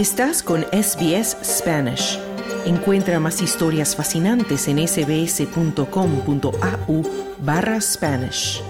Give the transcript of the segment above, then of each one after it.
Estás con SBS Spanish. Encuentra más historias fascinantes en sbs.com.au barra Spanish.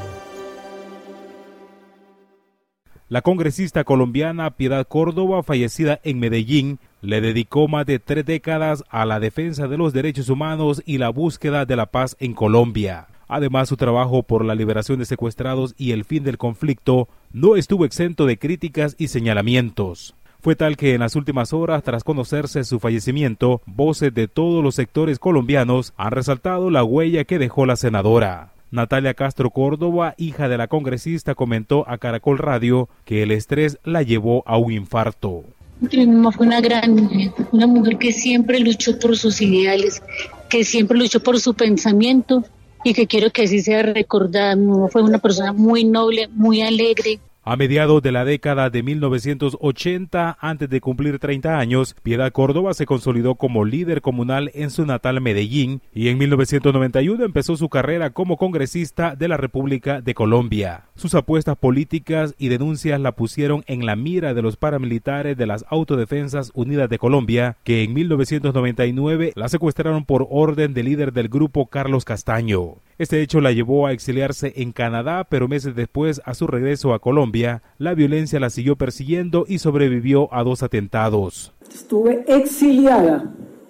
La congresista colombiana Piedad Córdoba, fallecida en Medellín, le dedicó más de tres décadas a la defensa de los derechos humanos y la búsqueda de la paz en Colombia. Además, su trabajo por la liberación de secuestrados y el fin del conflicto no estuvo exento de críticas y señalamientos. Fue tal que en las últimas horas, tras conocerse su fallecimiento, voces de todos los sectores colombianos han resaltado la huella que dejó la senadora. Natalia Castro Córdoba, hija de la congresista, comentó a Caracol Radio que el estrés la llevó a un infarto. Mi mamá fue una gran mujer, una mujer que siempre luchó por sus ideales, que siempre luchó por su pensamiento y que quiero que así sea recordada. Mi mamá fue una persona muy noble, muy alegre, a mediados de la década de 1980, antes de cumplir 30 años, Piedad Córdoba se consolidó como líder comunal en su natal Medellín y en 1991 empezó su carrera como congresista de la República de Colombia. Sus apuestas políticas y denuncias la pusieron en la mira de los paramilitares de las Autodefensas Unidas de Colombia, que en 1999 la secuestraron por orden del líder del grupo Carlos Castaño. Este hecho la llevó a exiliarse en Canadá, pero meses después, a su regreso a Colombia, la violencia la siguió persiguiendo y sobrevivió a dos atentados. Estuve exiliada.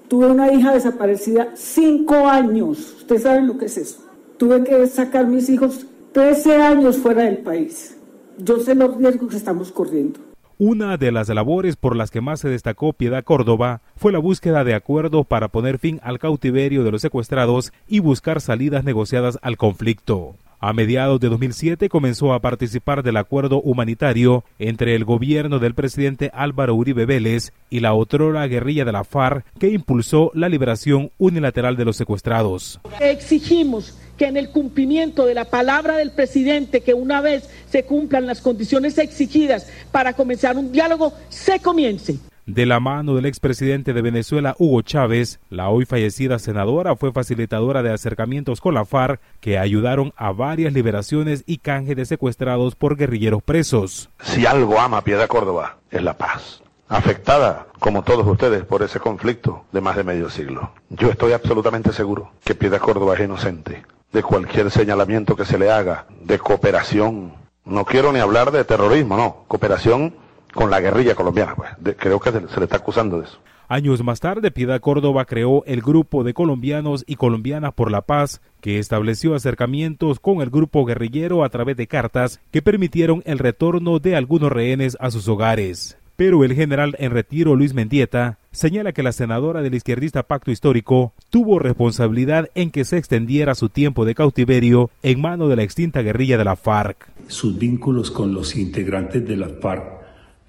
Tuve una hija desaparecida cinco años. Ustedes saben lo que es eso. Tuve que sacar mis hijos 13 años fuera del país. Yo sé los riesgos que estamos corriendo. Una de las labores por las que más se destacó Piedad Córdoba fue la búsqueda de acuerdos para poner fin al cautiverio de los secuestrados y buscar salidas negociadas al conflicto. A mediados de 2007 comenzó a participar del acuerdo humanitario entre el gobierno del presidente Álvaro Uribe Vélez y la otrora guerrilla de la FARC que impulsó la liberación unilateral de los secuestrados. Exigimos que en el cumplimiento de la palabra del presidente, que una vez se cumplan las condiciones exigidas para comenzar un diálogo, se comience. De la mano del expresidente de Venezuela, Hugo Chávez, la hoy fallecida senadora fue facilitadora de acercamientos con la FARC que ayudaron a varias liberaciones y canje de secuestrados por guerrilleros presos. Si algo ama Piedad Córdoba, es la paz afectada, como todos ustedes, por ese conflicto de más de medio siglo. Yo estoy absolutamente seguro que Piedad Córdoba es inocente de cualquier señalamiento que se le haga, de cooperación. No quiero ni hablar de terrorismo, no, cooperación con la guerrilla colombiana, pues. creo que se, le está acusando de eso. Años más tarde, Piedad Córdoba creó el Grupo de Colombianos y Colombianas por la Paz, que estableció acercamientos con el grupo guerrillero a través de cartas que permitieron el retorno de algunos rehenes a sus hogares. Pero el general en retiro Luis Mendieta señala que la senadora del izquierdista Pacto Histórico tuvo responsabilidad en que se extendiera su tiempo de cautiverio en mano de la extinta guerrilla de la FARC. Sus vínculos con los integrantes de la FARC,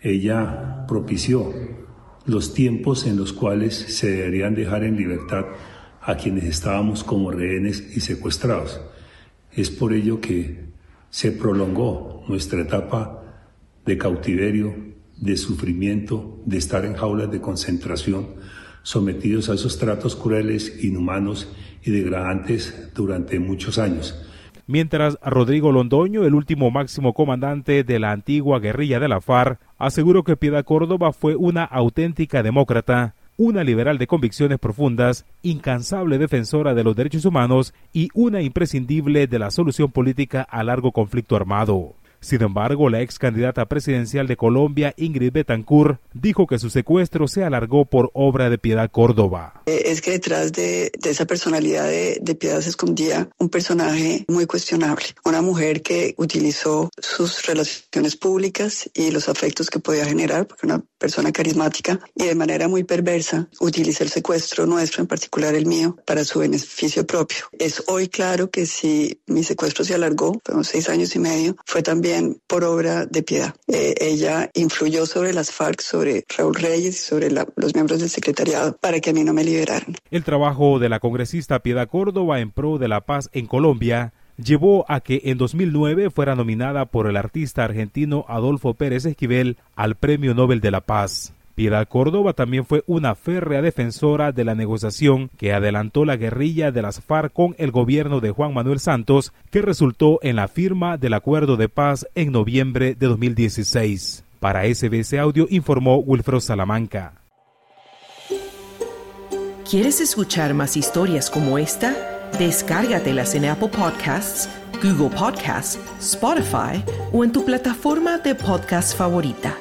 ella propició los tiempos en los cuales se deberían dejar en libertad a quienes estábamos como rehenes y secuestrados. Es por ello que se prolongó nuestra etapa de cautiverio de sufrimiento, de estar en jaulas de concentración, sometidos a esos tratos crueles, inhumanos y degradantes durante muchos años. Mientras Rodrigo Londoño, el último máximo comandante de la antigua guerrilla de la FARC, aseguró que Piedad Córdoba fue una auténtica demócrata, una liberal de convicciones profundas, incansable defensora de los derechos humanos y una imprescindible de la solución política a largo conflicto armado. Sin embargo, la ex candidata presidencial de Colombia, Ingrid Betancourt, dijo que su secuestro se alargó por obra de Piedad Córdoba. Eh, es que detrás de, esa personalidad de, Piedad se escondía un personaje muy cuestionable, una mujer que utilizó sus relaciones públicas y los afectos que podía generar, porque una persona carismática y de manera muy perversa utiliza el secuestro nuestro, en particular el mío, para su beneficio propio. Es hoy claro que si mi secuestro se alargó, fueron seis años y medio, fue también por obra de piedad. Eh, ella influyó sobre las FARC, sobre Raúl Reyes sobre los miembros del secretariado para que a mí no me liberaran. El trabajo de la congresista Piedad Córdoba en pro de la paz en Colombia llevó a que en 2009 fuera nominada por el artista argentino Adolfo Pérez Esquivel al Premio Nobel de la Paz. Piedad Córdoba también fue una férrea defensora de la negociación que adelantó la guerrilla de las FARC con el gobierno de Juan Manuel Santos, que resultó en la firma del acuerdo de paz en noviembre de 2016. Para SBS Audio informó Wilfred Salamanca. ¿Quieres escuchar más historias como esta? Descárgatelas en Apple Podcasts, Google Podcasts, Spotify o en tu plataforma de podcast favorita.